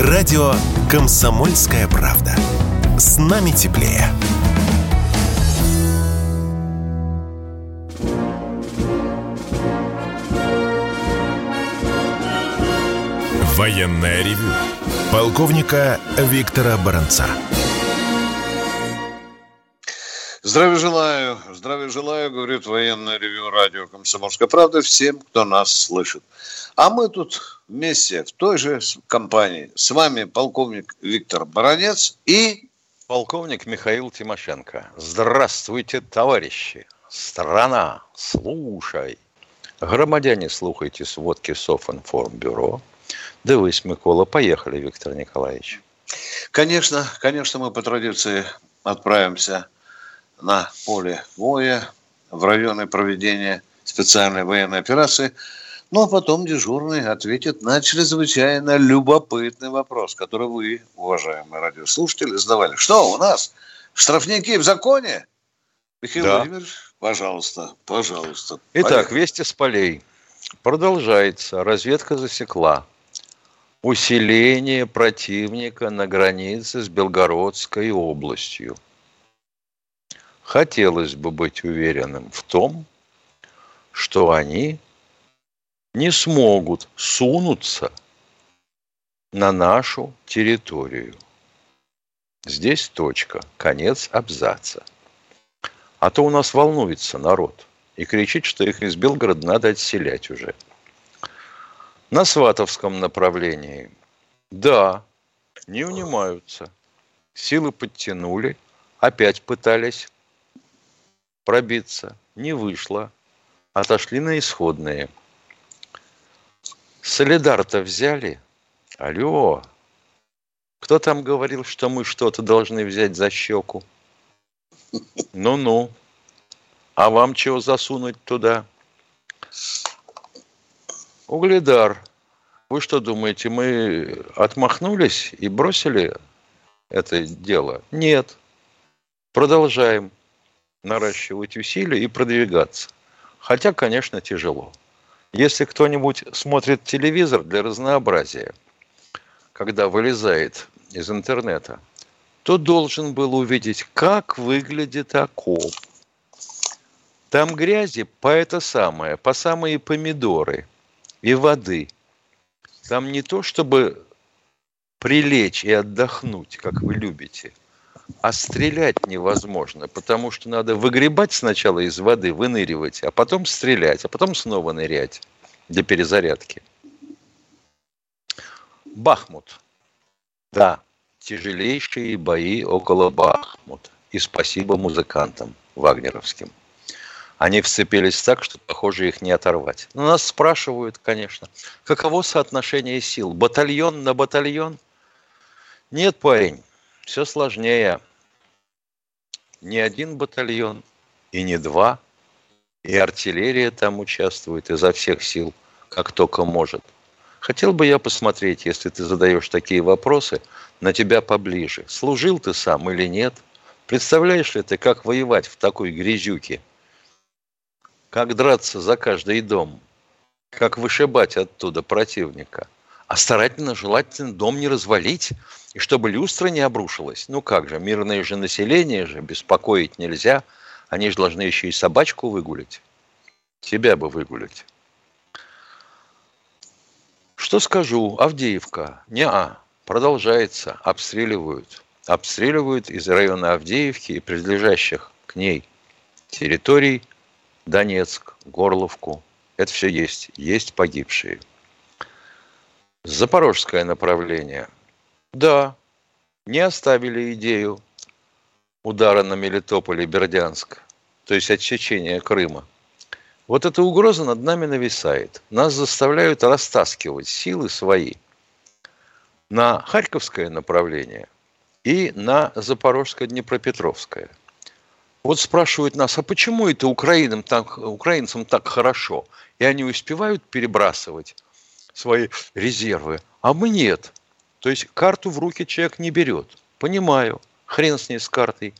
Радио «Комсомольская правда». С нами теплее. Военная ревю. Полковника Виктора Баранца. Здравия желаю, здравия желаю, говорит военное ревю радио «Комсомольская правда» всем, кто нас слышит. А мы тут вместе в той же компании. С вами полковник Виктор Баранец и... Полковник Михаил Тимошенко. Здравствуйте, товарищи. Страна, слушай. Громадяне, слухайте сводки Софинформбюро. Дивись, Микола. Поехали, Виктор Николаевич. Конечно, конечно, мы по традиции отправимся на поле боя в районы проведения специальной военной операции – ну, а потом дежурный ответит на чрезвычайно любопытный вопрос, который вы, уважаемые радиослушатели, задавали. Что у нас? Штрафники в законе? Михаил да. Владимирович, пожалуйста, пожалуйста. Итак, Поехали. вести с полей. Продолжается. Разведка засекла. Усиление противника на границе с Белгородской областью. Хотелось бы быть уверенным в том, что они не смогут сунуться на нашу территорию. Здесь точка, конец абзаца. А то у нас волнуется народ и кричит, что их из Белгорода надо отселять уже. На Сватовском направлении, да, не унимаются. Силы подтянули, опять пытались пробиться, не вышло, отошли на исходные – Солидар-то взяли? Алло. Кто там говорил, что мы что-то должны взять за щеку? Ну-ну. А вам чего засунуть туда? Угледар. Вы что думаете, мы отмахнулись и бросили это дело? Нет. Продолжаем наращивать усилия и продвигаться. Хотя, конечно, тяжело. Если кто-нибудь смотрит телевизор для разнообразия, когда вылезает из интернета, то должен был увидеть, как выглядит окоп. Там грязи по это самое, по самые помидоры и воды. Там не то, чтобы прилечь и отдохнуть, как вы любите, а стрелять невозможно, потому что надо выгребать сначала из воды, выныривать, а потом стрелять, а потом снова нырять для перезарядки. Бахмут. Да, тяжелейшие бои около Бахмута. И спасибо музыкантам вагнеровским. Они вцепились так, что, похоже, их не оторвать. Но нас спрашивают, конечно, каково соотношение сил? Батальон на батальон? Нет, парень, все сложнее. Не один батальон и не два, и артиллерия там участвует изо всех сил, как только может. Хотел бы я посмотреть, если ты задаешь такие вопросы, на тебя поближе. Служил ты сам или нет? Представляешь ли ты, как воевать в такой грязюке? Как драться за каждый дом? Как вышибать оттуда противника? А старательно, желательно дом не развалить – и чтобы люстра не обрушилась. Ну как же, мирное же население же беспокоить нельзя. Они же должны еще и собачку выгулить. Тебя бы выгулить. Что скажу? Авдеевка. Не-а. Продолжается. Обстреливают. Обстреливают из района Авдеевки и прилежащих к ней территорий Донецк, Горловку. Это все есть. Есть погибшие. Запорожское направление – да, не оставили идею удара на Мелитополь и Бердянск, то есть отсечения Крыма. Вот эта угроза над нами нависает. Нас заставляют растаскивать силы свои на Харьковское направление и на Запорожско-Днепропетровское. Вот спрашивают нас, а почему это украинцам так, украинцам так хорошо? И они успевают перебрасывать свои резервы, а мы нет. То есть карту в руки человек не берет. Понимаю, хрен с ней с картой.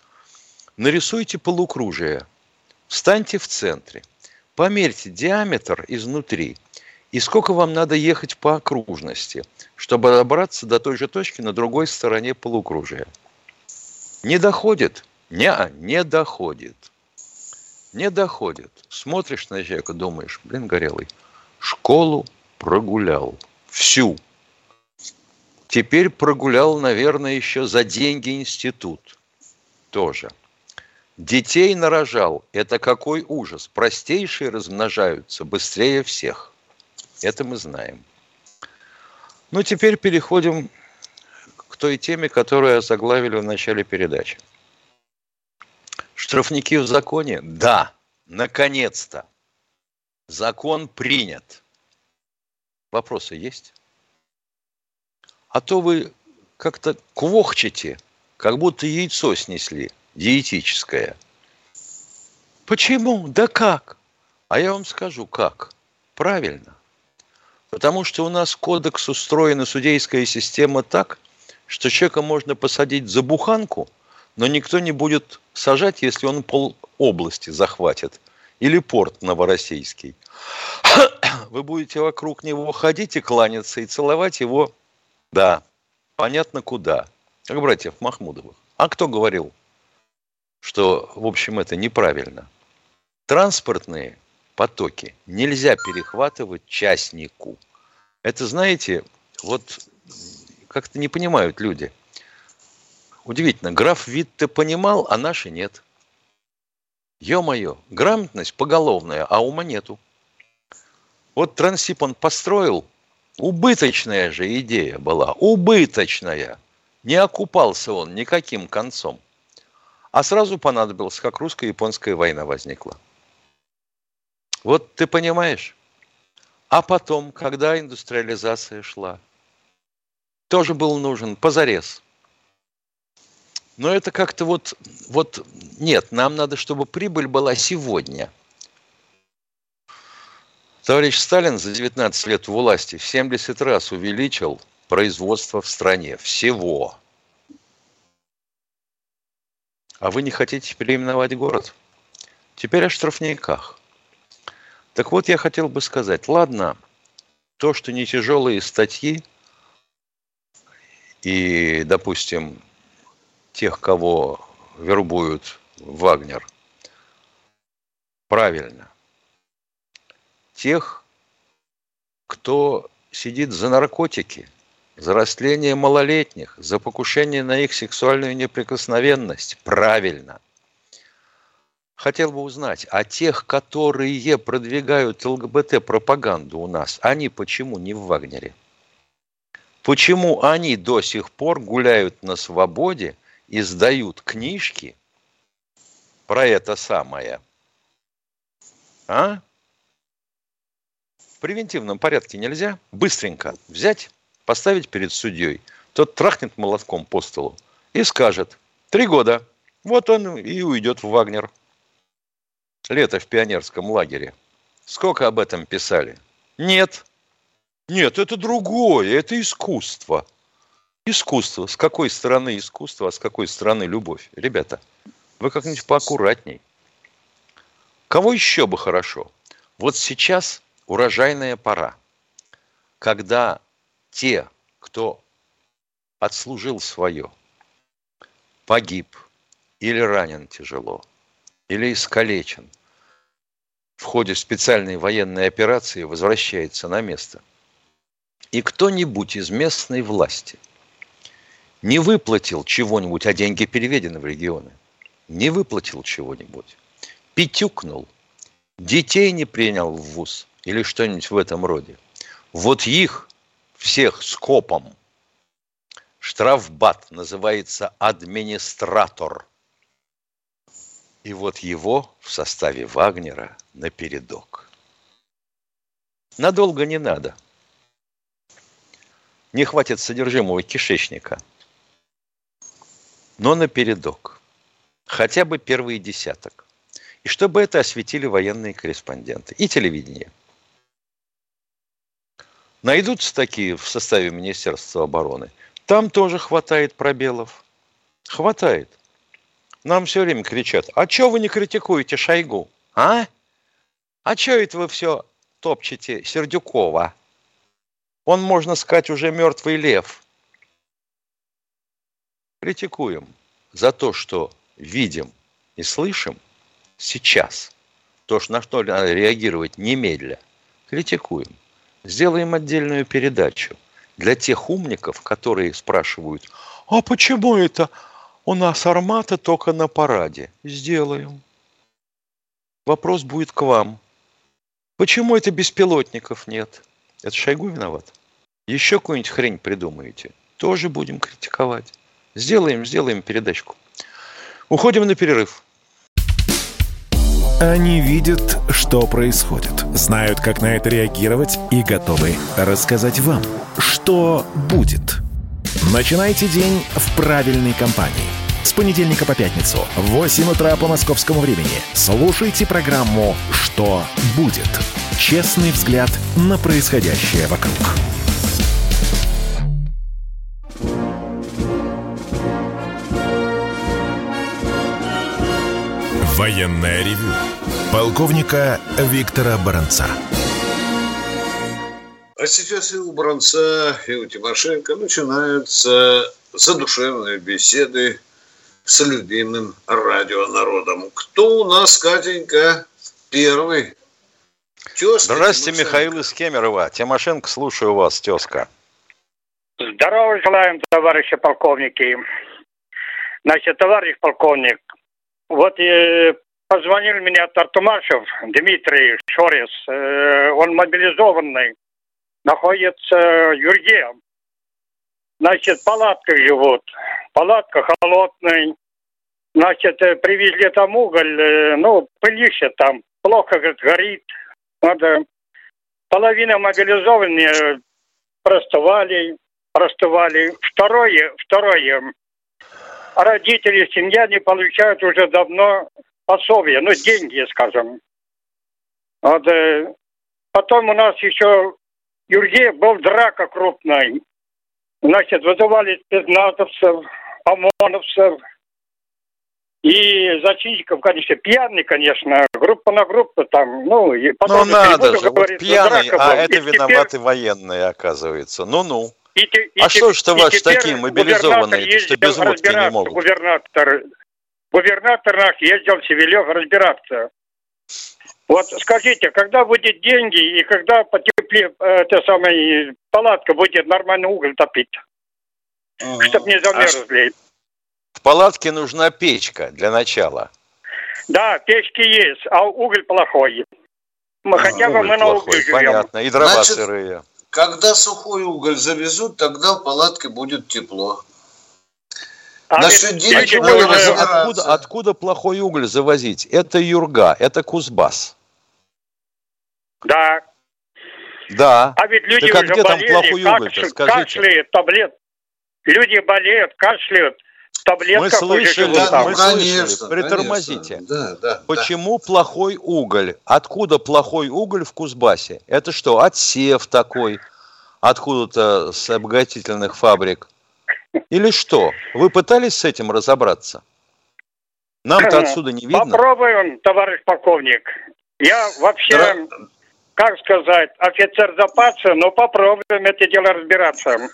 Нарисуйте полукружие. Встаньте в центре. Померьте диаметр изнутри И сколько вам надо ехать по окружности, чтобы добраться до той же точки на другой стороне полукружия? Не доходит? Не, не доходит. Не доходит. Смотришь на человека, думаешь, блин, горелый, школу прогулял. Всю. Теперь прогулял, наверное, еще за деньги институт. Тоже. Детей нарожал. Это какой ужас. Простейшие размножаются быстрее всех. Это мы знаем. Ну, теперь переходим к той теме, которую заглавили в начале передачи. Штрафники в законе? Да, наконец-то. Закон принят. Вопросы есть? А то вы как-то квохчете, как будто яйцо снесли, диетическое. Почему? Да как? А я вам скажу, как. Правильно. Потому что у нас кодекс устроена судейская система так, что человека можно посадить за буханку, но никто не будет сажать, если он пол области захватит. Или порт новороссийский. Вы будете вокруг него ходить и кланяться, и целовать его, да, понятно куда. Как братьев Махмудовых. А кто говорил, что, в общем, это неправильно? Транспортные потоки нельзя перехватывать частнику. Это, знаете, вот как-то не понимают люди. Удивительно, граф Витте понимал, а наши нет. Ё-моё, грамотность поголовная, а ума нету. Вот Трансип он построил, убыточная же идея была, убыточная. Не окупался он никаким концом. А сразу понадобилось, как русско-японская война возникла. Вот ты понимаешь? А потом, когда индустриализация шла, тоже был нужен позарез. Но это как-то вот, вот нет, нам надо, чтобы прибыль была сегодня. Товарищ Сталин за 19 лет власти в 70 раз увеличил производство в стране. Всего. А вы не хотите переименовать город? Теперь о штрафниках. Так вот, я хотел бы сказать, ладно, то, что не тяжелые статьи, и, допустим, тех, кого вербуют Вагнер, правильно. Тех, кто сидит за наркотики, за растление малолетних, за покушение на их сексуальную неприкосновенность, правильно – хотел бы узнать, а тех, которые продвигают ЛГБТ-пропаганду у нас, они почему не в Вагнере? Почему они до сих пор гуляют на свободе и сдают книжки про это самое? А? Превентивном порядке нельзя быстренько взять, поставить перед судьей. Тот трахнет молотком по столу и скажет, три года, вот он и уйдет в Вагнер. Лето в пионерском лагере. Сколько об этом писали? Нет. Нет, это другое, это искусство. Искусство. С какой стороны искусство, а с какой стороны любовь? Ребята, вы как-нибудь поаккуратней. Кого еще бы хорошо? Вот сейчас урожайная пора, когда те, кто отслужил свое, погиб или ранен тяжело, или искалечен, в ходе специальной военной операции возвращается на место, и кто-нибудь из местной власти не выплатил чего-нибудь, а деньги переведены в регионы, не выплатил чего-нибудь, пятюкнул, детей не принял в ВУЗ или что-нибудь в этом роде, вот их всех скопом штрафбат называется администратор – и вот его в составе Вагнера на передок. Надолго не надо. Не хватит содержимого кишечника. Но на передок. Хотя бы первый десяток. И чтобы это осветили военные корреспонденты и телевидение. Найдутся такие в составе Министерства обороны. Там тоже хватает пробелов. Хватает. Нам все время кричат, а что вы не критикуете Шойгу? А? А что это вы все топчете Сердюкова. Он, можно сказать, уже мертвый лев. Критикуем за то, что видим и слышим сейчас. То, на что надо реагировать немедля. Критикуем. Сделаем отдельную передачу для тех умников, которые спрашивают, а почему это у нас армата только на параде? Сделаем. Вопрос будет к вам. Почему это беспилотников нет? Это Шойгу виноват. Еще какую-нибудь хрень придумаете? Тоже будем критиковать. Сделаем, сделаем передачку. Уходим на перерыв. Они видят, что происходит, знают, как на это реагировать и готовы рассказать вам, что будет. Начинайте день в правильной компании. С понедельника по пятницу в 8 утра по московскому времени слушайте программу «Что будет?». Честный взгляд на происходящее вокруг. Военная ревю. Полковника Виктора Баранца. А сейчас и у Баранца, и у Тимошенко начинаются задушевные беседы с любимым радионародом. Кто у нас, Катенька, первый? Тезка Здравствуйте, Тимошенко. Михаил из Кемерово. Тимошенко, слушаю вас, тезка. Здорово желаем, товарищи полковники. Значит, товарищ полковник, вот э, позвонил мне Тартумашев Дмитрий Шорис. Э, он мобилизованный, находится в Юрге. Значит, палатка живут. Палатка холодная. Значит, э, привезли там уголь, э, ну, пылище там. Плохо, говорит, горит. Надо... Половина мобилизованные простывали, простывали. Второе, второе, родители, семья не получают уже давно пособие, ну, деньги, скажем. Вот, э, потом у нас еще Юрге был драка крупная. Значит, вызывали спецназовцев, ОМОНовцев и зачинщиков, конечно, пьяный, конечно, группа на группу там, ну, и потом... Ну, надо же, вот пьяный, а это виноваты теперь... военные, оказывается. Ну-ну. И, и, а что ж это ваши такие мобилизованные, что без водки не могут? Губернатор, губернатор наш ездил в Севелев разбираться. Вот скажите, когда будет деньги и когда потеплее, эта самая палатка будет нормальный уголь топить? Ага. Чтобы не замерзли. А в палатке нужна печка для начала. Да, печки есть, а уголь плохой. Мы, хотя бы мы на угле живем. Понятно, и дрова Значит, сырые. Когда сухой уголь завезут, тогда в палатке будет тепло. А Насчет денег откуда, откуда плохой уголь завозить? Это Юрга, это Кузбасс. Да. Да. А ведь люди так, а уже где болели, там плохой уголь кашля, кашляют, таблет. Люди болеют, кашляют. Мы слышали, да, мы конечно, слышали. Притормозите. Да, да, Почему да. плохой уголь? Откуда плохой уголь в Кузбассе? Это что, отсев такой? Откуда-то с обогатительных фабрик? Или что? Вы пытались с этим разобраться? Нам-то отсюда не видно. Попробуем, товарищ полковник. Я вообще, да. как сказать, офицер запаса, но попробуем это дело разбираться.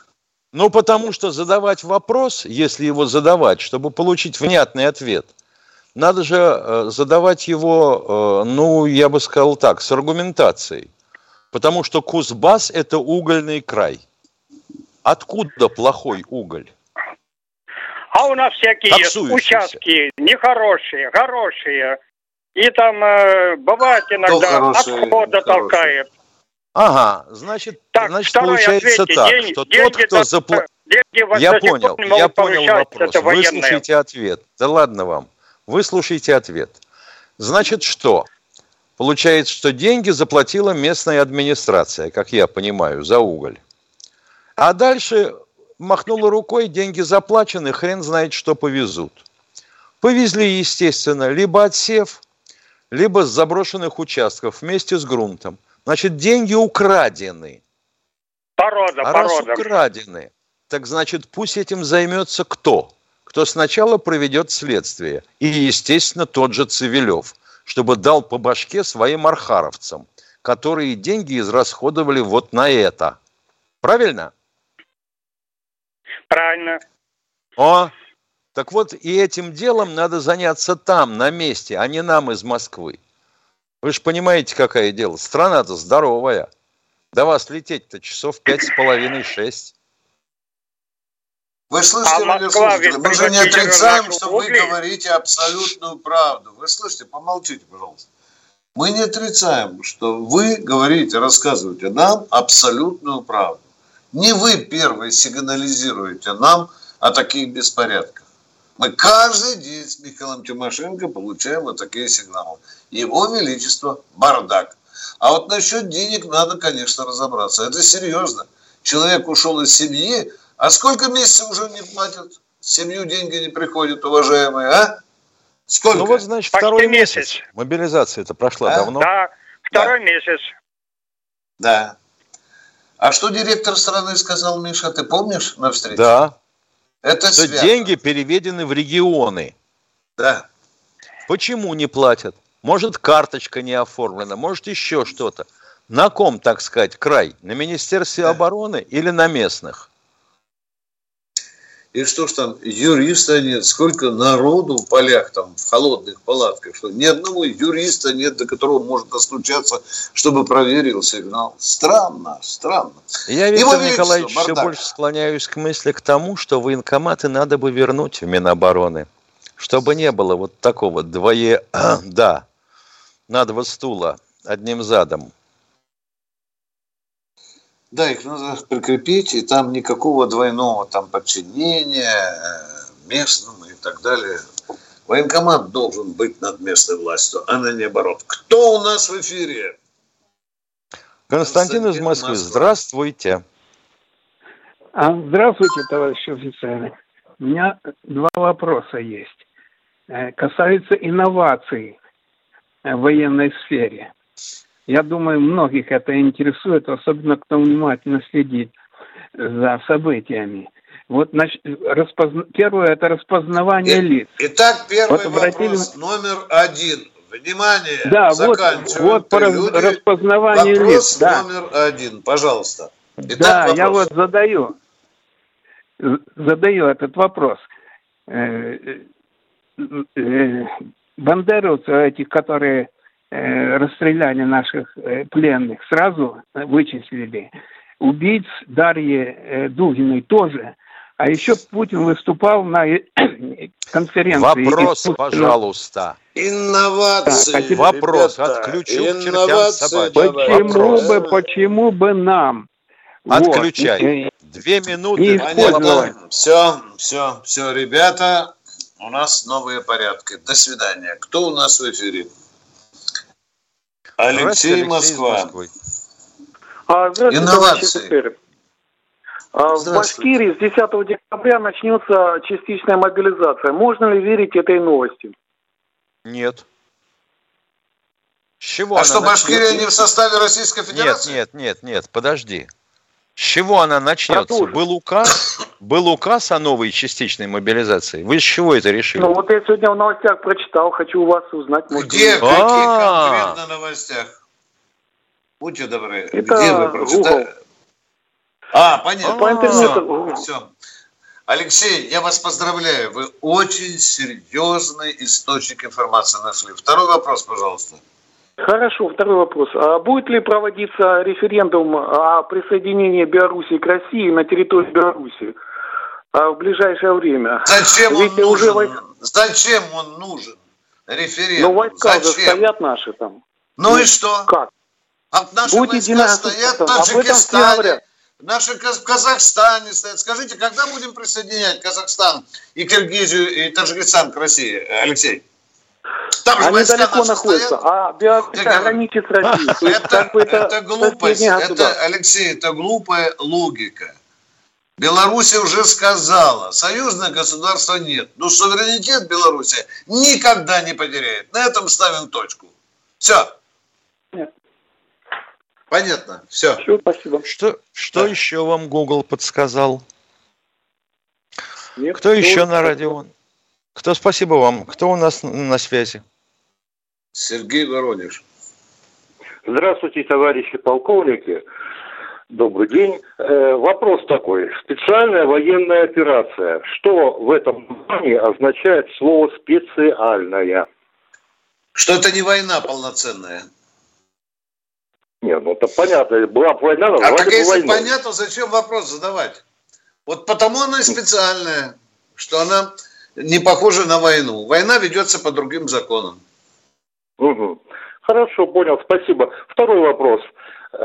Ну, потому что задавать вопрос, если его задавать, чтобы получить внятный ответ, надо же э, задавать его, э, ну, я бы сказал так, с аргументацией. Потому что Кузбасс – это угольный край. Откуда плохой уголь? А у нас всякие есть участки нехорошие, хорошие. И там э, бывает иногда отхода толкает. Ага, значит, так, значит получается ответьте, так, деньги, что деньги тот, кто заплатил... Я понял, я понял вопрос. Выслушайте ответ. Да ладно вам. Выслушайте ответ. Значит, что? Получается, что деньги заплатила местная администрация, как я понимаю, за уголь. А дальше махнула рукой, деньги заплачены, хрен знает, что повезут. Повезли, естественно, либо отсев, либо с заброшенных участков вместе с грунтом. Значит, деньги украдены. Порода, а порода. раз украдены, так значит, пусть этим займется кто? Кто сначала проведет следствие. И, естественно, тот же Цивилев, чтобы дал по башке своим архаровцам, которые деньги израсходовали вот на это. Правильно? Правильно. О, так вот и этим делом надо заняться там, на месте, а не нам из Москвы. Вы же понимаете, какое дело. Страна-то здоровая. До вас лететь-то часов пять с половиной, шесть. Вы слышите, А Москва ведь мы же не отрицаем, что вы угли. говорите абсолютную правду. Вы слышите, помолчите, пожалуйста. Мы не отрицаем, что вы говорите, рассказываете нам абсолютную правду. Не вы первые сигнализируете нам о таких беспорядках. Мы каждый день с Михаилом Тимошенко получаем вот такие сигналы. Его Величество бардак. А вот насчет денег надо, конечно, разобраться. Это серьезно. Человек ушел из семьи, а сколько месяцев уже не платят? Семью деньги не приходят, уважаемые, а? Сколько? Ну вот, значит, Почти второй месяц. месяц. Мобилизация-то прошла А? давно. Да, второй месяц. Да. А что директор страны сказал, Миша, ты помнишь на встрече? Да. Это Что связано. деньги переведены в регионы. Да. Почему не платят? Может, карточка не оформлена, может, еще что-то. На ком, так сказать, край? На Министерстве Да. обороны или на местных? И что ж там, юриста нет, сколько народу в полях там, в холодных палатках, что ни одного юриста нет, до которого можно достучаться, чтобы проверил сигнал. Странно, странно. Я, Его Виктор Величество, Николаевич, все бардак. больше склоняюсь к мысли к тому, что военкоматы надо бы вернуть в Минобороны, чтобы не было вот такого двое... да, на два стула одним задом. Да, их надо прикрепить, и там никакого двойного там подчинения э, местным и так далее. Военкомат должен быть над местной властью, а не наоборот. Кто у нас в эфире? Константин из Константин, Москвы, Москва. здравствуйте. А, Здравствуйте, товарищи офицеры. У меня два вопроса есть. Э, Касаются инноваций в военной сфере. Я думаю, многих это интересует, особенно кто внимательно следит за событиями. Вот нач- распозна- первое это распознавание И- лиц. Итак, первый Вот обратили- вопрос номер один. Внимание, Да, вот, заканчиваем вот по прелюдию. распознаванию Вопрос лиц. Да. номер один, пожалуйста. Итак, да, я вопрос. вот задаю, задаю этот вопрос. Э, э, Бандеровцы, этих, которые э, расстреляли наших э, пленных, сразу вычислили. Убийц Дарьи э, Дугиной тоже. А еще Путин выступал на э, конференции. Вопрос, искусственного- пожалуйста. Инновации. Так, а теперь- Вопрос ребята, от ключу к чертям инновации, давай. Почему бы, почему бы нам? Отключай. Вот, э, Две минуты. Плохо. Все, все, все, ребята, у нас новые порядки. До свидания. Кто у нас в эфире? Здравствуйте, Алексей, Москва. А, Здравствуйте, Инновации. А, В. Башкирии с 10 декабря начнется частичная мобилизация. Можно ли верить этой новости? Нет. С чего А она что, начнется? Башкирия не в составе Российской Нет, Федерации? нет, нет, нет, подожди. С чего она начнется? Был указ, был указ о новой частичной мобилизации. Вы с чего это решили? Ну вот я сегодня в новостях прочитал, хочу у вас узнать. может, Где? В каких А. конкретно новостях? Будьте добры. Это Где вы прочитали? А, понятно. По интернету. Все. Алексей, я вас поздравляю. Вы очень серьезный источник информации нашли. Второй вопрос, пожалуйста. Хорошо, второй вопрос. А будет ли проводиться референдум о присоединении Белоруссии к России на территории Беларуси а, в ближайшее время? Зачем он Ведь уже нужен? войска- Зачем он нужен? Референдум. Ну, войска же Зачем? стоят наши там. Ну и что? Как? А наши Будет войска единое стоят в Таджикистане, наши в Казахстане стоят. Скажите, когда будем присоединять Казахстан и Киргизию и Таджикистан к России, Алексей? Там же Они войска далеко находятся, а Беларусь граничит с Россией. Это, это, это глупость, это, государство. Алексей, это глупая логика. Беларусь уже сказала, союзное государства нет, но суверенитет Беларуси никогда не потеряет. На этом ставим точку. Все. Нет. Понятно. Все. Все, спасибо. Что, что Да. еще вам Google подсказал? Нет, Кто еще на радио? Кто спасибо вам? Кто у нас на связи? Сергей Воронеж. Здравствуйте, товарищи полковники. Добрый день. Э, вопрос такой. Специальная военная операция. Что в этом названии означает слово специальная? Что это не война полноценная. Нет, ну это понятно. Была бы война, А назвали так бы если войной. понятно, зачем вопрос задавать? Вот потому она и специальная, что она не похожа на войну. Война ведется по другим законам. Мгм. Хорошо, понял, спасибо. Второй вопрос.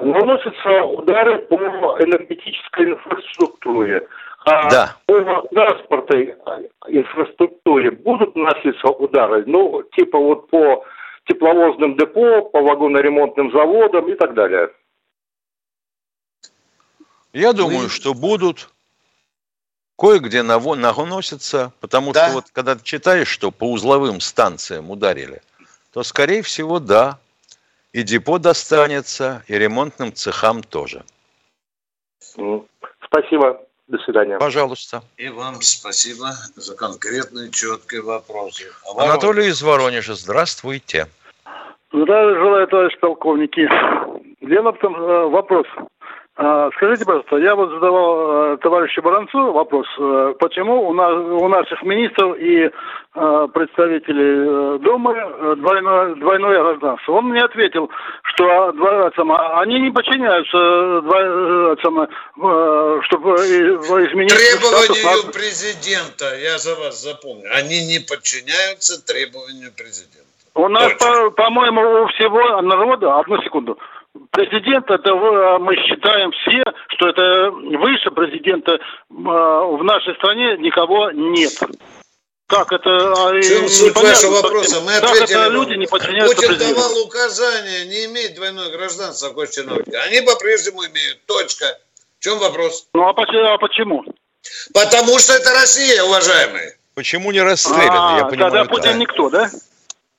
Наносятся удары по энергетической инфраструктуре. А Да. по транспортной инфраструктуре будут наноситься удары? Ну, типа вот по тепловозным депо, по вагоноремонтным заводам и так далее. Я думаю, что будут. Кое-где наво- наносятся, потому Да. что вот когда ты читаешь, что по узловым станциям ударили, то, скорее всего, да. И депо достанется, и ремонтным цехам тоже. М. Спасибо. До свидания. Пожалуйста. И вам спасибо за конкретные, четкие вопросы. А? Анатолий из Воронежа, здравствуйте. Здравия желаю, товарищ полковники. Дело в том, э, вопрос. А, Скажите, пожалуйста, я вот задавал э, товарищу Баранцу вопрос, э, почему у, нас, у наших министров и э, представителей Думы двойное, двойное гражданство. Он мне ответил, что они не подчиняются, чтобы изменить статус Требованию наших- президента, я за вас запомню, они не подчиняются требованию президента. У нас, Точно. по- по-моему, у всего народа, одну секунду, президент, это э, мы считаем все, что это выше президента э, в нашей стране никого нет. Как это? а, В чем суть вашего вопроса? Мы как ответили это вам. люди не подчиняются Путин президенту? давал указание не иметь двойное гражданство госчиновника. Они по-прежнему имеют. Точка. В чем вопрос? Ну а почему? А? Потому что это Россия, уважаемые. Почему не расстрелян? А, Я понимаю, тогда. Путин никто, да?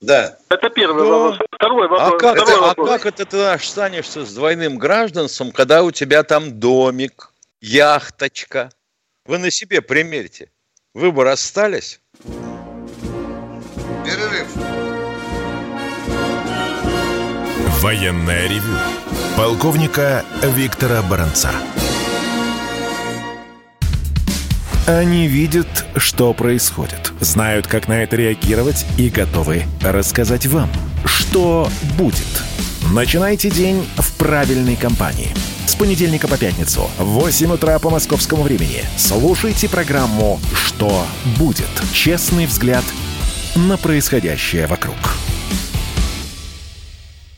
Да. Это первый Ну, вопрос. Второй вопрос. А как, второй это, а вопрос. как это ты останешься с двойным гражданством, когда у тебя там домик, яхточка? Вы на себе примерьте. Вы бы расстались? Перерыв. Военное ревю полковника Виктора Баранца. Они видят, что происходит, знают, как на это реагировать и готовы рассказать вам, что будет. Начинайте день в правильной компании. С понедельника по пятницу в 8 утра по московскому времени слушайте программу «Что будет?» Честный взгляд на происходящее вокруг.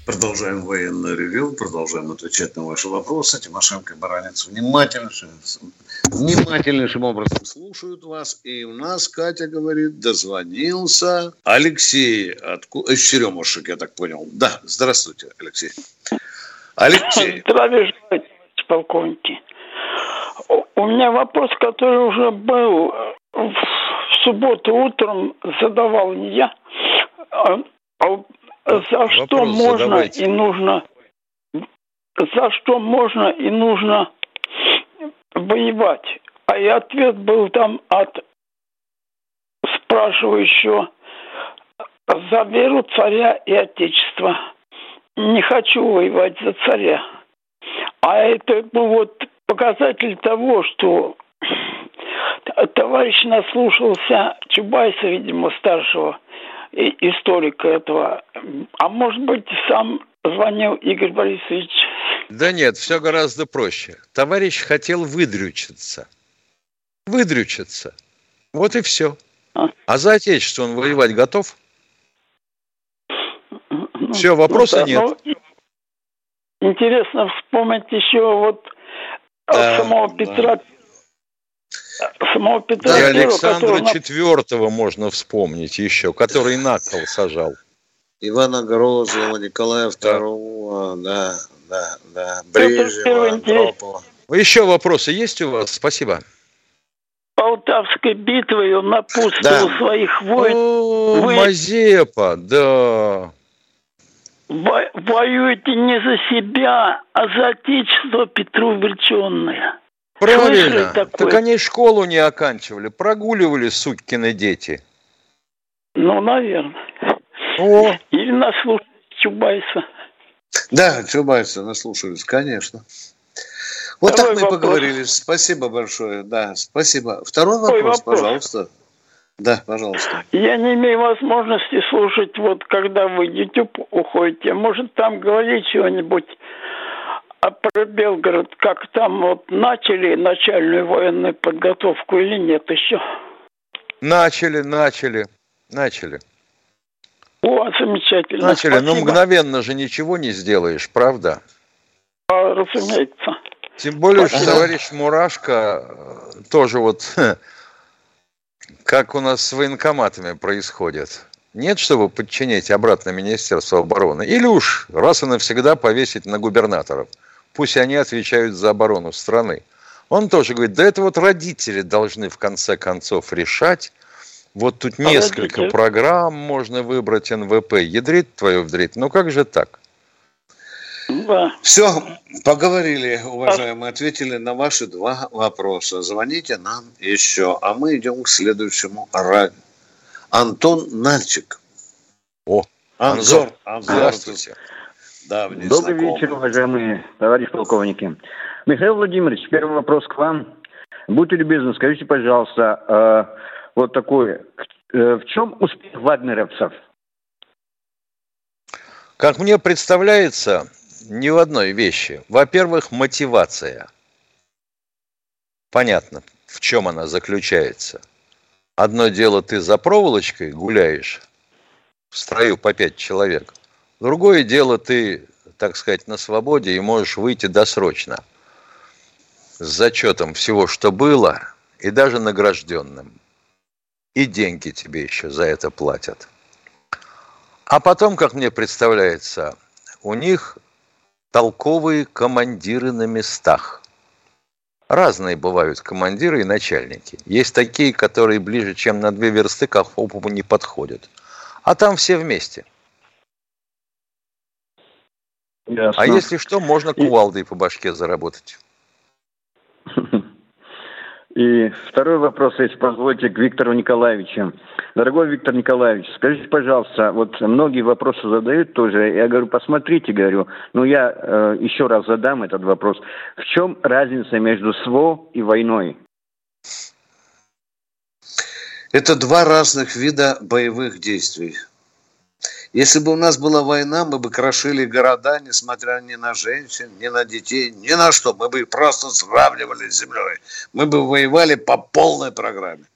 Продолжаем военное ревю, продолжаем отвечать на ваши вопросы. Тимошенко Баранец внимательнейшим, внимательнейшим образом слушают вас. И у нас, Катя говорит, дозвонился Алексей отку... из Черемушек, я так понял. Да, здравствуйте, Алексей. Алексей, Здравия желаю, полковники. У- меня вопрос, который уже был э, в субботу утром, задавал не я. А- а За что Вопрос можно задавайте. и нужно... За что можно и нужно воевать? А и ответ был там от спрашивающего за веру царя и отечества. Не хочу воевать за царя. А это ну, вот показатель того, что товарищ наслушался Чубайса, видимо, старшего историка этого. А может быть, сам звонил Игорь Борисович. Да нет, все гораздо проще. Товарищ хотел выдрючиться. Выдрючиться. Вот и все. А. А за отечество он воевать готов? Ну, Всё, вопроса да, нет. ну, интересно вспомнить еще вот э, Да, самого да. Петра самого Петра Александра которого на- Четвертого можно вспомнить еще, который на кол сажал. Ивана Грозного, Николая II, да, да, да, первый Брежнева. Андропова. Еще вопросы есть у вас? Спасибо. Полтавской битвой он напутствовал Да. своих войн. О, вы- Мазепа, да. Во- воюете не за себя, а за отечество Петру Верченное. Правильно. Так они школу не оканчивали, прогуливали сукины дети. Ну, наверное. О, Или наслушать Чубайса. Да, Чубайса, наслушались, конечно. Вот Второй так мы вопрос. поговорили. Спасибо большое. Да, спасибо. Второй вопрос, вопрос, пожалуйста. Да, пожалуйста. Я не имею возможности слушать, вот когда вы YouTube уходите. Может, там говорить чего-нибудь а про Белгород, как там вот начали начальную военную подготовку или нет еще? Начали, начали, начали. О, замечательно. Начали, ну, Спасибо. но мгновенно же ничего не сделаешь, правда? А, разумеется. Тем более, что товарищ Мурашко э, тоже вот как у нас с военкоматами происходит. Нет, чтобы подчинить обратно Министерство обороны. Или уж раз и навсегда повесить на губернаторов. Пусть они отвечают за оборону страны. Он тоже говорит, да это вот родители должны в конце концов решать. Вот тут а несколько программ можно выбрать НВП. Ядрит твое вдрит. Ну как же так? Да. Все, поговорили, уважаемые, ответили на ваши два вопроса. Звоните нам еще, а мы идем к следующему радио. Антон Нальчик. О, Анзор. Анзор. Здравствуйте. Да, Добрый знакомый. вечер, уважаемые товарищи полковники. Михаил Владимирович, первый вопрос к вам. Будьте любезны, скажите, пожалуйста, э, вот такой, э, в чем успех вагнеровцев? Как мне представляется, ни в одной вещи. Во-первых, мотивация. Понятно, в чем она заключается. Одно дело, ты за проволочкой гуляешь в строю по пять человек. Другое дело, ты, так сказать, на свободе и можешь выйти досрочно. С зачетом всего, что было, и даже награжденным. И деньги тебе еще за это платят. А потом, как мне представляется, у них толковые командиры на местах. Разные бывают командиры и начальники. Есть такие, которые ближе, чем на две версты, к Ахопову не подходят. А там все вместе. Ясно. А если что, можно кувалдой по башке заработать. И второй вопрос, если позволите, к Виктору Николаевичу. Дорогой Виктор Николаевич, скажите, пожалуйста, вот многие вопросы задают тоже. Я говорю, посмотрите, говорю, ну я э, еще раз задам этот вопрос. В чем разница между СВО и войной? Это два разных вида боевых действий. Если бы у нас была война, мы бы крошили города, несмотря ни на женщин, ни на детей, ни на что. Мы бы их просто сравнивали с землей. Мы бы воевали по полной программе.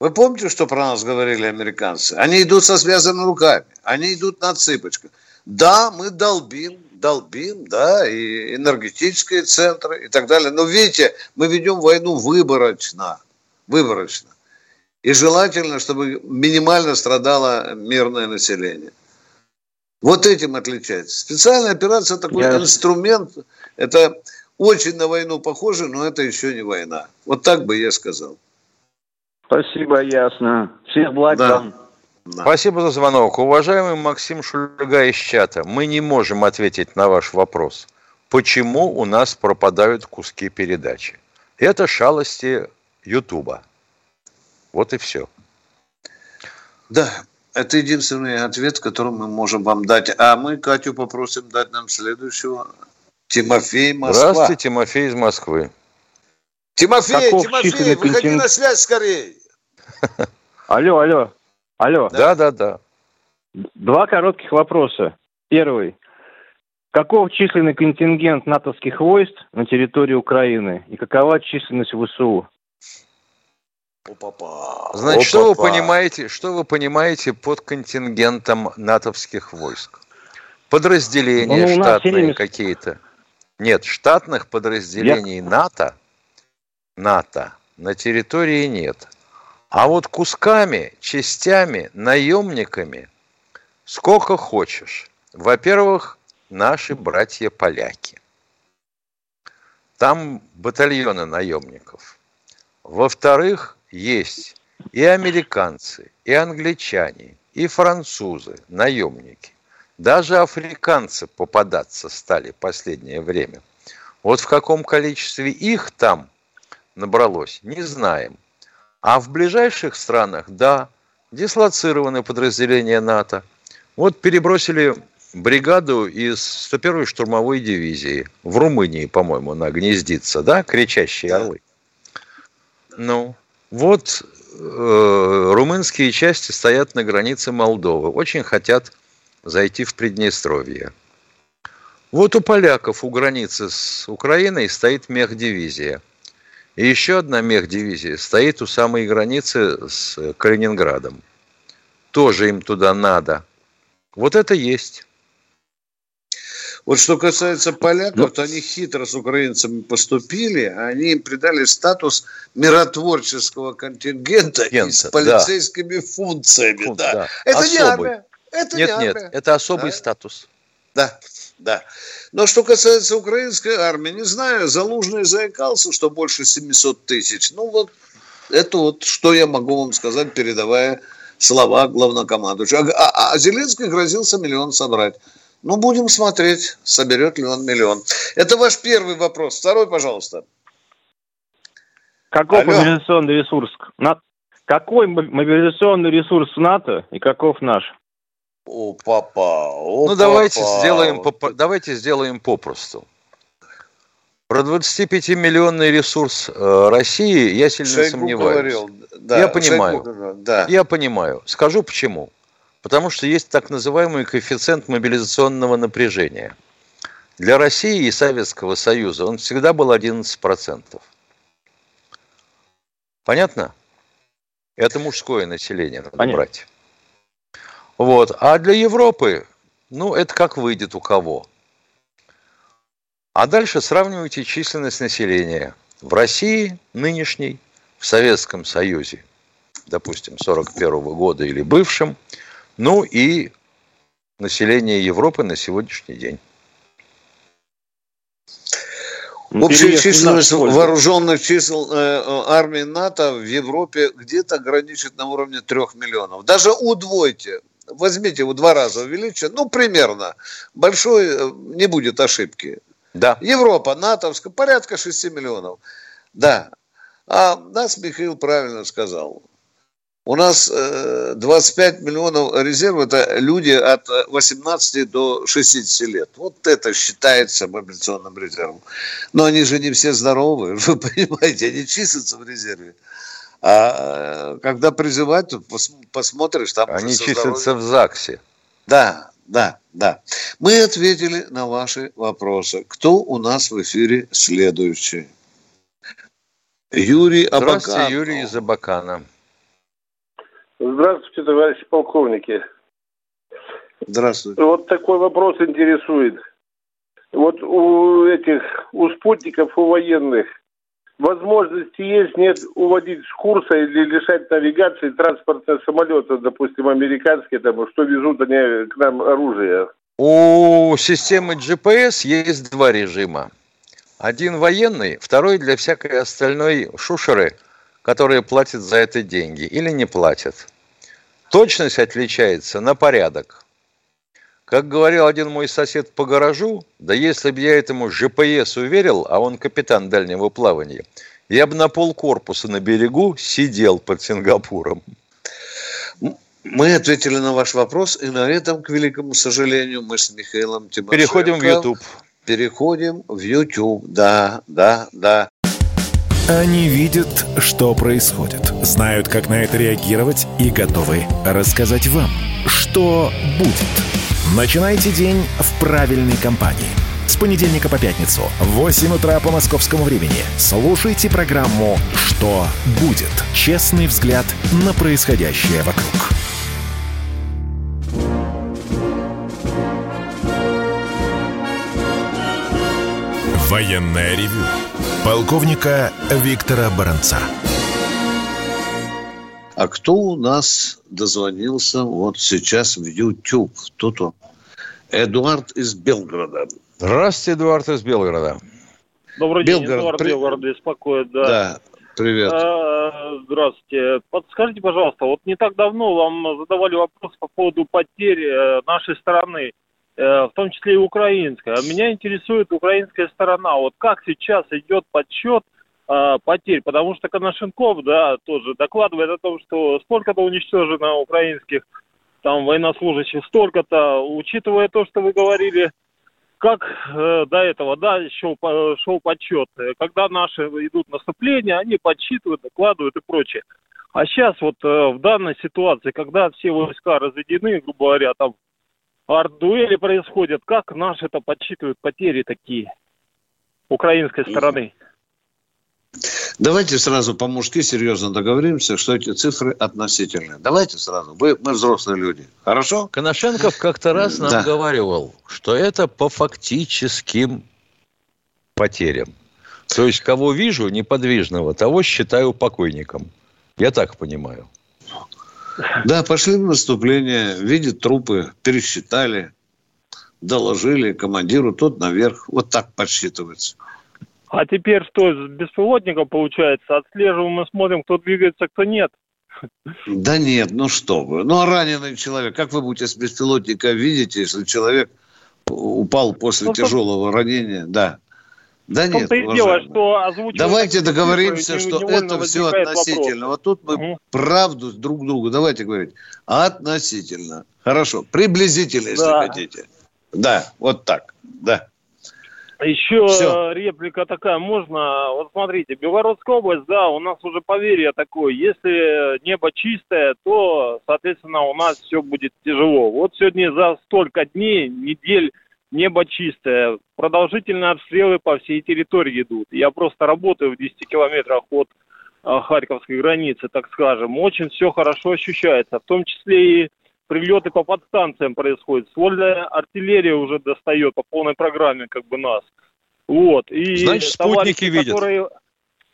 Вы помните, что про нас говорили американцы? Они идут со связанными руками, они идут на цыпочках. Да, мы долбим, долбим, да, и энергетические центры и так далее. Но видите, мы ведем войну выборочно, выборочно. И желательно, чтобы минимально страдало мирное население. Вот этим отличается. Специальная операция такой Я... инструмент. Это очень на войну похоже, но это еще не война. Вот так бы я сказал. Спасибо, ясно. Всех благ да. вам. Да. Спасибо за звонок. Уважаемый Максим Шульга из чата, мы не можем ответить на ваш вопрос. Почему у нас пропадают куски передачи? Это шалости Ютуба. Вот и все. Да, это единственный ответ, который мы можем вам дать. А мы Катю попросим дать нам следующего. Тимофей, Москва. Здравствуйте, Тимофей из Москвы. Тимофей, Каков Тимофей, выходи континг... на связь скорее. Алло, алло, алло. Да, да, да. Два коротких вопроса. Первый. Каков численный контингент натовских войск на территории Украины и какова численность ВСУ? Опа-па. Значит, что вы понимаете, что вы понимаете под контингентом натовских войск? Подразделения ну, штатные 70... какие-то? Нет, штатных подразделений Я... НАТО, НАТО на территории нет. А вот кусками, частями, наемниками сколько хочешь. Во-первых, наши братья-поляки. Там батальоны наемников. Во-вторых, есть и американцы, и англичане, и французы, наемники. Даже африканцы попадаться стали последнее время. Вот в каком количестве их там набралось, не знаем. А в ближайших странах, да, дислоцированы подразделения НАТО. Вот перебросили бригаду из 101-й штурмовой дивизии. В Румынии, по-моему, она гнездится, да, кричащие орлы. Ну, вот э, румынские части стоят на границе Молдовы. Очень хотят зайти в Приднестровье. Вот у поляков у границы с Украиной стоит мехдивизия. И еще одна мехдивизия стоит у самой границы с Калининградом. Тоже им туда надо. Вот это есть. Вот что касается поляков, ну, то они хитро с украинцами поступили, они им придали статус миротворческого контингента Кента, с полицейскими да. функциями. Фунт, да. Да. Это Особый. не армия. Это нет, не армия. нет, это особый да? статус. Да, да. Но что касается украинской армии, не знаю, Залужный заикался, что больше 700 тысяч. Ну вот, это вот, что я могу вам сказать, передавая слова главнокомандующего. А, а, а Зеленский грозился миллион собрать. Ну, будем смотреть, соберет ли он миллион. Это ваш первый вопрос. Второй, пожалуйста. Каков Алло. мобилизационный ресурс? Какой мобилизационный ресурс НАТО и каков наш? О, папа, о, Ну, папа. давайте сделаем, давайте сделаем попросту. Про 25-миллионный ресурс э, России я сильно Шойгу сомневаюсь. Говорил. Да, я понимаю. Шойгу, да. Я понимаю. Скажу почему. Потому что есть так называемый коэффициент мобилизационного напряжения. Для России и Советского Союза он всегда был 11%. Понятно? Это мужское население надо Понятно. брать. Вот. А для Европы, ну, это как выйдет у кого. А дальше сравнивайте численность населения в России нынешней, в Советском Союзе, допустим, 41 года или бывшем, ну и население Европы на сегодняшний день. Общая численность вооруженных чисел э, армии НАТО в Европе где-то граничит на уровне трех миллионов. Даже удвойте возьмите его два раза увеличьте, ну, примерно. Большой э, не будет ошибки. Да. Европа, натовская, порядка 6 миллионов. Да. А нас Михаил правильно сказал. У нас э, 25 миллионов резерв – это люди от 18 до 60 лет. Вот это считается мобилизационным резервом. Но они же не все здоровые, вы понимаете, они числятся в резерве. А когда призывать, то посмотришь, там... Они числятся в ЗАГСе. Да, да, да. Мы ответили на ваши вопросы. Кто у нас в эфире следующий? Юрий Абакан. Здравствуйте, Юрий из Абакана. Здравствуйте, товарищи полковники. Здравствуйте. Вот такой вопрос интересует. Вот у этих, у спутников, у военных, возможности есть, нет, уводить с курса или лишать навигации транспортные самолеты, допустим, американские, там, что везут они к нам оружие? У системы GPS есть два режима. Один военный, второй для всякой остальной шушеры, которые платят за это деньги или не платят. Точность отличается на порядок. Как говорил один мой сосед по гаражу, да если бы я этому ЖПС уверил, а он капитан дальнего плавания, я бы на пол корпуса на берегу сидел под Сингапуром. Мы ответили на ваш вопрос, и на этом, к великому сожалению, мы с Михаилом Тимошенко... Переходим в YouTube. Переходим в YouTube, да, да, да. Они видят, что происходит, знают, как на это реагировать и готовы рассказать вам, что будет. Начинайте день в правильной компании. С понедельника по пятницу в 8 утра по московскому времени слушайте программу «Что будет?» Честный взгляд на происходящее вокруг. Военная ревю. Полковника Виктора Баранца. А кто у нас дозвонился вот сейчас в YouTube? Тут он. Эдуард из Белгорода. Здравствуйте, Эдуард из Белгорода. Добрый Белгород. день, Эдуард При... Белгород беспокоит, да. Да, привет. А, здравствуйте. Подскажите, пожалуйста, вот не так давно вам задавали вопрос по поводу потерь э, нашей стороны, э, в том числе и украинской. А меня интересует украинская сторона. Вот как сейчас идет подсчет э, потерь? Потому что Коношенков, да, тоже докладывает о том, что сколько-то уничтожено украинских там военнослужащих столько-то, учитывая то, что вы говорили, как э, до этого, да, шел, шел подсчет, когда наши идут наступления, они подсчитывают, докладывают и прочее. А сейчас вот э, в данной ситуации, когда все войска разведены, грубо говоря, там арт-дуэли происходят, как наши это подсчитывают потери такие украинской стороны? Давайте сразу по-мужски серьезно договоримся, что эти цифры относительные. Давайте сразу. Вы, мы взрослые люди. Хорошо? Коношенков как-то раз нам да. говорил, что это по фактическим потерям. То есть, кого вижу неподвижного, того считаю покойником. Я так понимаю. Да, пошли в наступление, видят трупы, пересчитали, доложили командиру, тот наверх. Вот так подсчитывается. А теперь что, с беспилотником получается? Отслеживаем и смотрим, кто двигается, кто нет. Да нет, ну что вы. Ну а раненый человек, как вы будете с беспилотника видеть, если человек упал после ну, тяжелого ранения? Да. Да нет, и дело, что Давайте договоримся, что это все относительно. Вопрос. Вот тут мы угу. правду друг другу давайте говорить. Относительно. Хорошо. Приблизительно, если да. хотите. Да, вот так. Да. Еще Все. реплика такая, можно, вот смотрите, Белгородская область, да, у нас уже поверье такое, если небо чистое, то, соответственно, у нас все будет тяжело. Вот сегодня за столько дней, недель, небо чистое, продолжительные обстрелы по всей территории идут. Я просто работаю в 10 километрах от а, Харьковской границы, так скажем. Очень все хорошо ощущается, в том числе и прилеты по подстанциям происходят. Ствольная артиллерия уже достает по полной программе как бы нас. Вот. И Значит, спутники видят. Которые,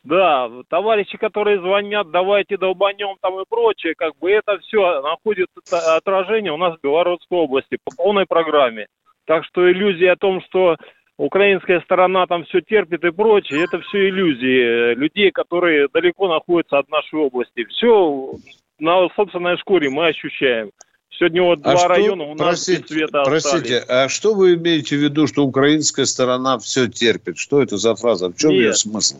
да, товарищи, которые звонят, давайте долбанем там и прочее, как бы это все находит отражение у нас в Белорусской области по полной программе. Так что иллюзия о том, что украинская сторона там все терпит и прочее, это все иллюзии людей, которые далеко находятся от нашей области. Все на собственной шкуре мы ощущаем. Сегодня вот а два что, района у нас простите, без света Простите, а что вы имеете в виду, что украинская сторона все терпит? Что это за фраза? В чем Нет. ее смысл?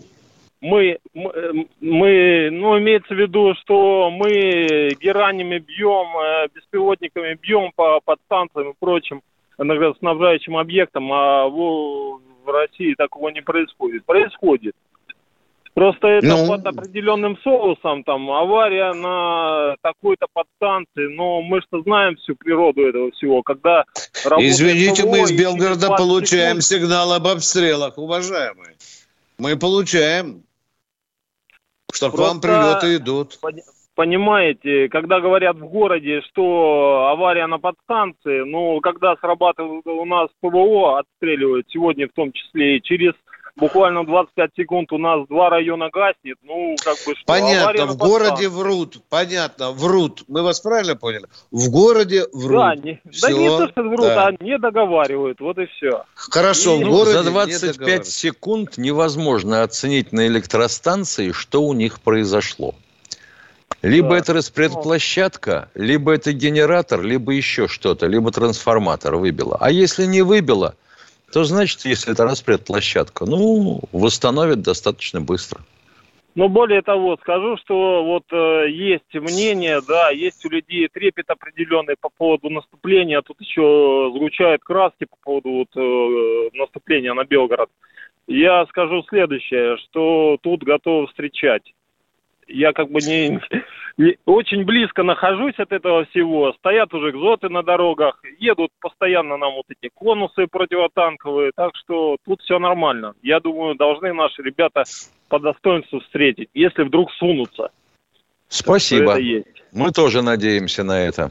Мы, мы, мы, ну, имеется в виду, что мы геранями бьем, э, беспилотниками бьем по подстанциям и прочим энергоснабжающим объектам, а в, в России такого не происходит. Происходит. Просто это ну... под определенным соусом, там, авария на такой-то подстанции, но мы что знаем всю природу этого всего, когда... Извините, ПВО, мы из Белгорода получаем секунд... сигнал об обстрелах, уважаемые. Мы получаем, что Просто... к вам прилеты идут. Понимаете, когда говорят в городе, что авария на подстанции, ну, когда срабатывает у нас ПВО, отстреливают сегодня в том числе и через буквально 25 секунд у нас два района гаснет, ну, как бы что. Понятно, в городе врут, понятно, врут. Мы вас правильно поняли? В городе врут. Да, не, да не то, что врут, да. а не договаривают, вот и все. Хорошо, и, в городе За 25 секунд невозможно оценить на электростанции, что у них произошло. Либо да. это распредплощадка, либо это генератор, либо еще что-то, либо трансформатор выбило. А если не выбило – то значит, если это распредплощадка, ну, восстановят достаточно быстро. Но более того, скажу, что вот э, есть мнение, да, есть у людей трепет определенный по поводу наступления. Тут еще звучают краски по поводу вот, э, наступления на Белгород. Я скажу следующее, что тут готовы встречать. Я как бы не, очень близко нахожусь от этого всего. Стоят уже экзоты на дорогах, едут постоянно нам вот эти конусы противотанковые, так что тут все нормально. Я думаю, должны наши ребята по достоинству встретить, если вдруг сунутся. Спасибо. Мы тоже надеемся на это.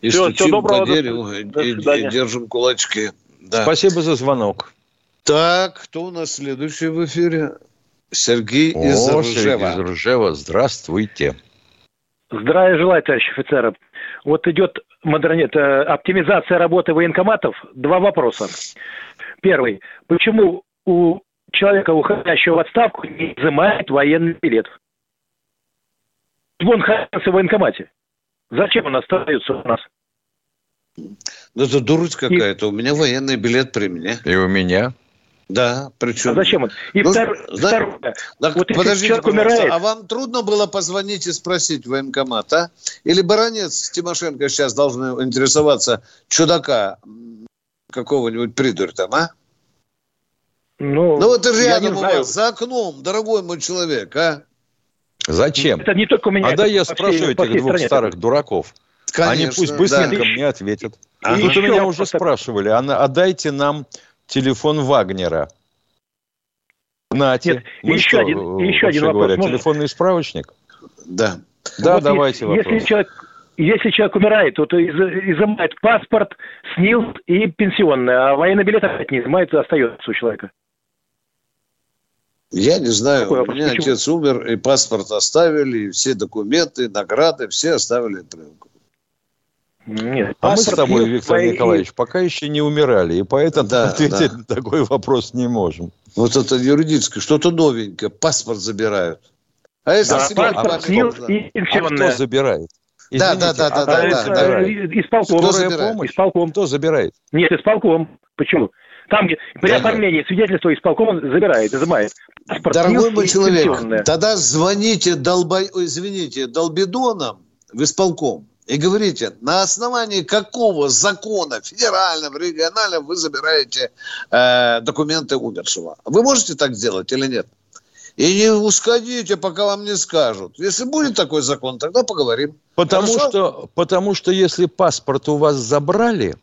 И все, стучим все по дереву и, и держим кулачки. Да. Спасибо за звонок. Так, кто у нас следующий в эфире? Сергей О, из Ржева. Сергей из Ржева, здравствуйте. Здравия желаю, товарищ офицеры. Вот идет модернит, э, оптимизация работы военкоматов. Два вопроса. Первый. Почему у человека, уходящего в отставку, не изымает военный билет? Он хранился в военкомате. Зачем он остается у нас? Ну, это дурость какая-то. И... У меня военный билет при мне. И у меня. Да, причем... А зачем он? И Ну, втор- зна- второе. Так, Вот подождите, человек умирает- а вам трудно было позвонить и спросить в военкомат, а? Или баронец с Тимошенко сейчас должны интересоваться чудака какого-нибудь придурь там, а? Ну, Ну вот рядом не у знаю. вас, за окном, дорогой мой человек, а? Зачем? Это не только у меня. А да я спрошу этих двух стране старых дураков. Они Конечно, пусть быстренько да. мне ответят. Ага. Тут у меня уже спрашивали, а на- отдайте нам телефон Вагнера. Нате. Нет, Мы еще что, один- еще один вопрос говоря, можно? телефонный справочник? Да. Да, Вот давайте если, вопрос. Если человек, если человек умирает, то, то из- изымает паспорт, СНИЛ и пенсионный, а военный билет опять не изымается, остается у человека. Я не знаю, Какой у меня Почему? отец умер, и паспорт оставили, и все документы, награды, все оставили. Нет, А мы с паспорт, тобой, Виктор воен- Николаевич, пока еще не умирали, и поэтому Да, ответить да. на такой вопрос не можем. Вот это юридическое, что-то новенькое, паспорт забирают. А если Да, с паспорт, ребенком, СНИЛ да. и А кто забирает? Да, да, Извините, да, да, а да, да, Это, да. Исполком. Кто забирает? помощь? Исполком. Кто забирает? Нет, исполком. Почему? Там, где при Да, оформлении свидетельства исполком забирает, изымает. Паспорт, Дорогой мой человек, тогда звоните долбой, ой, извините, долбидонам в исполком и говорите, на основании какого закона федерального, регионального вы забираете э, документы умершего. Вы можете так сделать или нет? И не усходите, пока вам не скажут. Если будет такой закон, тогда поговорим. Потому Хорошо? что, потому что если паспорт у вас забрали,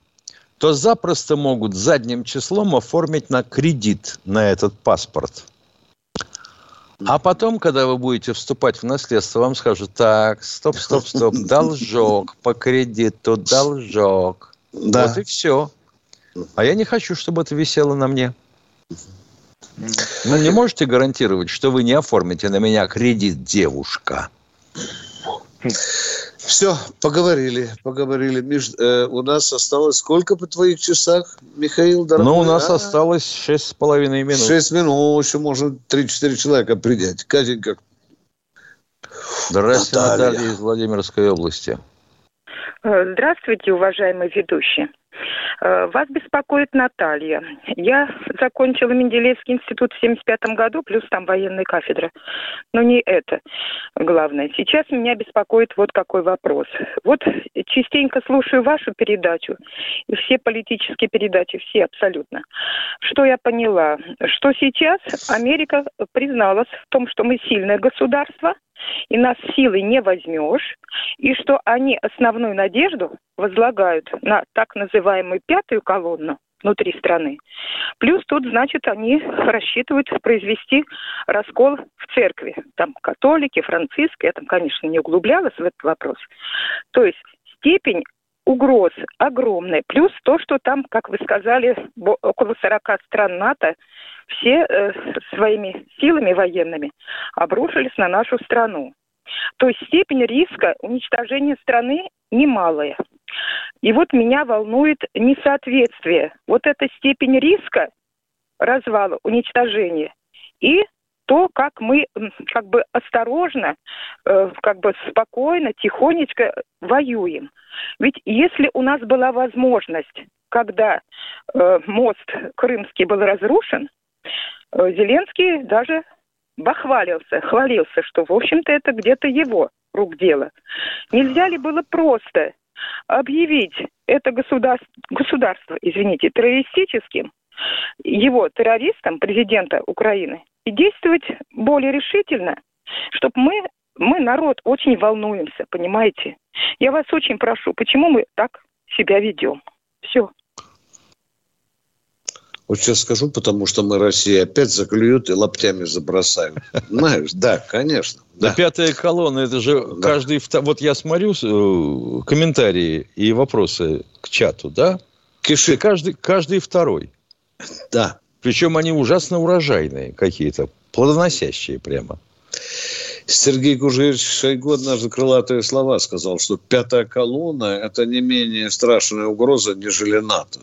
то запросто могут задним числом оформить на кредит на этот паспорт. А потом, когда вы будете вступать в наследство, вам скажут, так, стоп, стоп, стоп, должок по кредиту, должок. Да. Вот и все. А я не хочу, чтобы это висело на мне. Ну, не можете гарантировать, что вы не оформите на меня кредит, девушка? Все, поговорили, поговорили. Миш, э, у нас осталось сколько по твоих часах, Михаил, дорогой? Ну, у нас а? осталось шесть с половиной минут. Шесть минут, еще можно 3-4 человека принять. Катенька, Здравствуйте, Наталья. Наталья из Владимирской области. Э, Здравствуйте, уважаемый ведущий. Э, Вас беспокоит Наталья. Я закончила Менделеевский институт в 75 году, плюс там военная кафедра. Но не это главное. Сейчас меня беспокоит вот какой вопрос. Вот частенько слушаю вашу передачу, и все политические передачи, все абсолютно. Что я поняла? Что сейчас Америка призналась в том, что мы сильное государство, и нас силой не возьмешь, и что они основную надежду возлагают на так называемую пятую колонну внутри страны. Плюс тут, значит, они рассчитывают произвести раскол в церкви. Там католики, франциские, я там, конечно, не углублялась в этот вопрос. То есть степень угроз огромная. Плюс то, что там, как вы сказали, около 40 стран НАТО все э, своими силами военными обрушились на нашу страну. То есть степень риска уничтожения страны немалая. И вот меня волнует несоответствие. Вот эта степень риска развала, уничтожения и то, как мы как бы осторожно, э, как бы спокойно, тихонечко воюем. Ведь если у нас была возможность, когда э, мост Крымский был разрушен, э, Зеленский даже бахвалился, хвалился, что, в общем-то, это где-то его рук дело. Нельзя ли было просто объявить это государство, государство извините, террористическим, его террористом, президента Украины, и действовать более решительно, чтобы мы, мы, народ, очень волнуемся, понимаете? Я вас очень прошу, почему мы так себя ведем? Все. Вот сейчас скажу, потому что мы Россия опять заклюют и лоптями забросают. Знаешь, да, конечно. Да. пятая колонна, это же каждый... вто- Вот я смотрю э, комментарии и вопросы к чату, да? Киши. Каждый, каждый второй. Да. Причем они ужасно урожайные какие-то, плодоносящие прямо. Сергей Кужевич Шойгу однажды крылатые слова сказал, что пятая колонна – это не менее страшная угроза, нежели НАТО.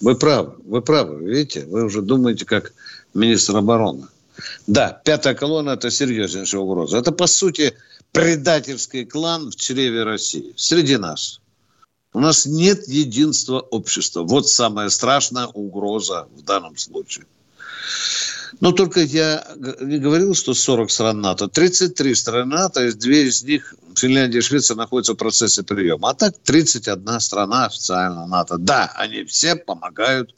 Вы правы, вы правы, видите, вы уже думаете как министр обороны. Да, пятая колонна – это серьезнейшая угроза. Это, по сути, предательский клан в чреве России, среди нас. У нас нет единства общества. Вот самая страшная угроза в данном случае. Но только я не говорил, что 40 стран НАТО. 33 страны НАТО, две из них, Финляндия и Швеция, находятся в процессе приема. А так 31 страна официально НАТО. Да, они все помогают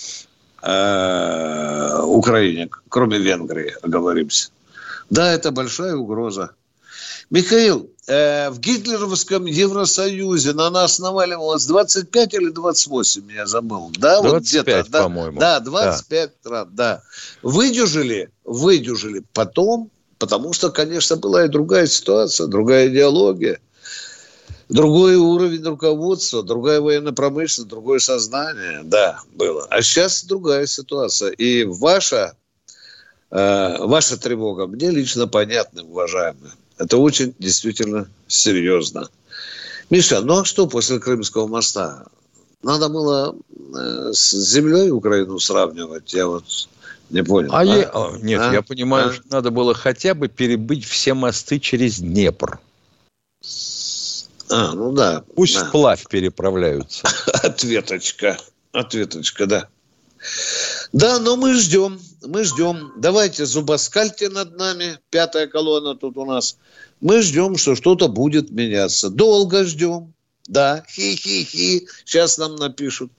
э, Украине, кроме Венгрии, оговоримся. Да, это большая угроза. Михаил, э, в гитлеровском Евросоюзе на нас наваливалось 25 или 28, я забыл. Да, 25, вот где-то, да, по-моему. Да, 25 да. раз, да. Выдержали, выдержали потом, потому что, конечно, была и другая ситуация, другая идеология, другой уровень руководства, другая военная промышленность, другое сознание, да, было. А сейчас другая ситуация. И ваша, э, ваша тревога мне лично понятна, уважаемые. Это очень действительно серьезно. Миша, ну а что после Крымского моста? Надо было э, с землей Украину сравнивать, я вот не понял. А, а? Я, нет, а? я понимаю, а? что надо было хотя бы перебыть все мосты через Днепр. А, ну да. Пусть да. вплавь переправляются. Ответочка. Ответочка, да. Да, но мы ждем, мы ждем. Давайте зубоскальте над нами, пятая колонна тут у нас. Мы ждем, что что-то будет меняться. Долго ждем. Да, хи-хи-хи. Сейчас нам напишут.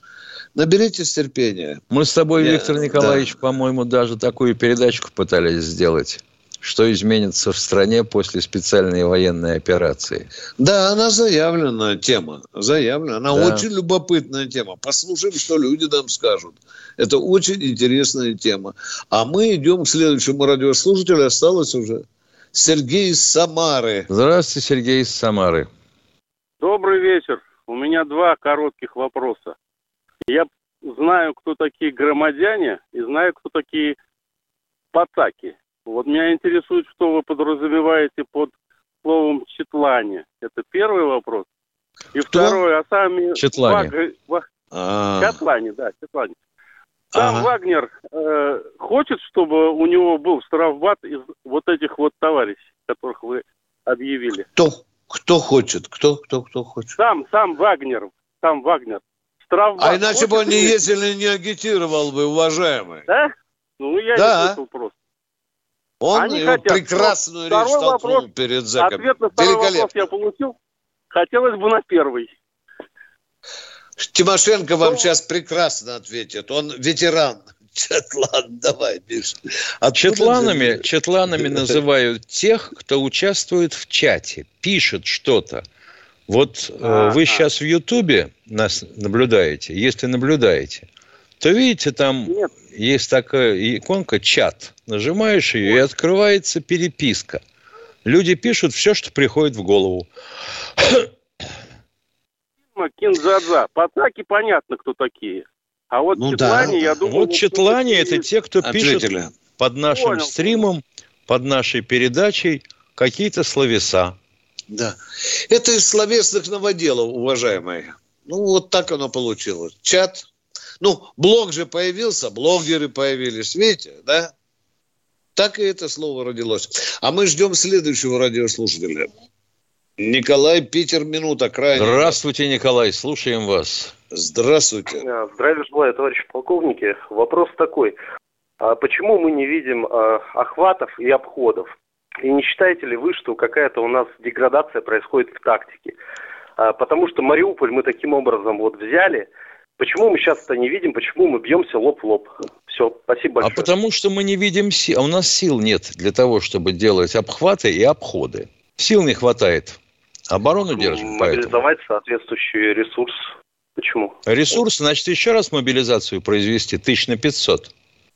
Наберитесь терпения. Мы с тобой, Я, Виктор Николаевич, да. по-моему, даже такую передачку пытались сделать что изменится в стране после специальной военной операции. Да, она заявленная тема. Заявлена. Она да. очень любопытная тема. Послушаем, что люди нам скажут. Это очень интересная тема. А мы идем к следующему радиослушателю. Осталось уже Сергей из Самары. Здравствуйте, Сергей из Самары. Добрый вечер. У меня два коротких вопроса. Я знаю, кто такие громадяне, и знаю, кто такие пацаки. Вот меня интересует, что вы подразумеваете под словом «четлане». Это первый вопрос. И Кто? второй, а сами... Четлане. Ваг... А. Четлане, да, Четлане. Сам ага. Вагнер э, хочет, чтобы у него был штрафбат из вот этих вот товарищей, которых вы объявили. Кто? Кто хочет? Кто, кто, кто хочет? Сам, сам Вагнер. Сам Вагнер. Штрафбат а иначе бы он не ездил и не агитировал бы, уважаемый. Да? Ну, я да. не слышал просто. Он Они хотят. прекрасную речь толкнул вопрос, перед зэком. Ответ на второй вопрос я получил. Хотелось бы на первый. Тимошенко вам сейчас прекрасно ответит. Он ветеран. Четлан, давай, Миш. Четланами, четланами называют тех, кто участвует в чате, пишет что-то. Вот э, вы сейчас в Ютубе нас наблюдаете, если наблюдаете, то видите, там Нет. есть такая иконка «Чат». Нажимаешь ее, и открывается переписка. Люди пишут все, что приходит в голову. Кинзадза. Пацаки понятно, кто такие. А вот ну, Четлане, да. я думаю... Вот Четлане – это те, кто пишет под нашим Понял. стримом, под нашей передачей какие-то словеса. Да. Это из словесных новоделов, уважаемые. Ну, вот так оно получилось. Чат, ну, блог же появился, блогеры появились, видите, да? Так и это слово родилось. А мы ждем следующего радиослушателя. Николай, Питер, минута, крайне. Здравствуйте, Николай, слушаем вас. Здравствуйте. Здравия желаю, товарищи полковники. Вопрос такой. А почему мы не видим а, охватов и обходов? И не считаете ли вы, что какая-то у нас деградация происходит в тактике? А, потому что Мариуполь мы таким образом вот взяли – Почему мы сейчас это не видим? Почему мы бьемся лоб в лоб? Все, спасибо а большое. А потому что мы не видим сил. А у нас сил нет для того, чтобы делать обхваты и обходы. Сил не хватает. Оборону держим. Мобилизовать поэтому. соответствующий ресурс. Почему? Ресурс, значит, еще раз мобилизацию произвести тысяч на 500.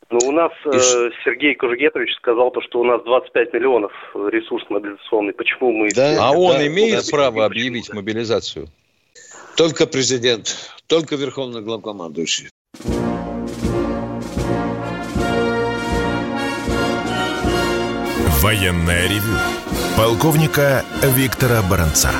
Ну, у нас э, Сергей Кужегетович сказал, то, что у нас 25 миллионов ресурс мобилизационный. Почему мы... Да, а он да, имеет право объявить мобилизацию? Только президент, только верховный главкомандующий. Военная ревю. Полковника Виктора Баранца.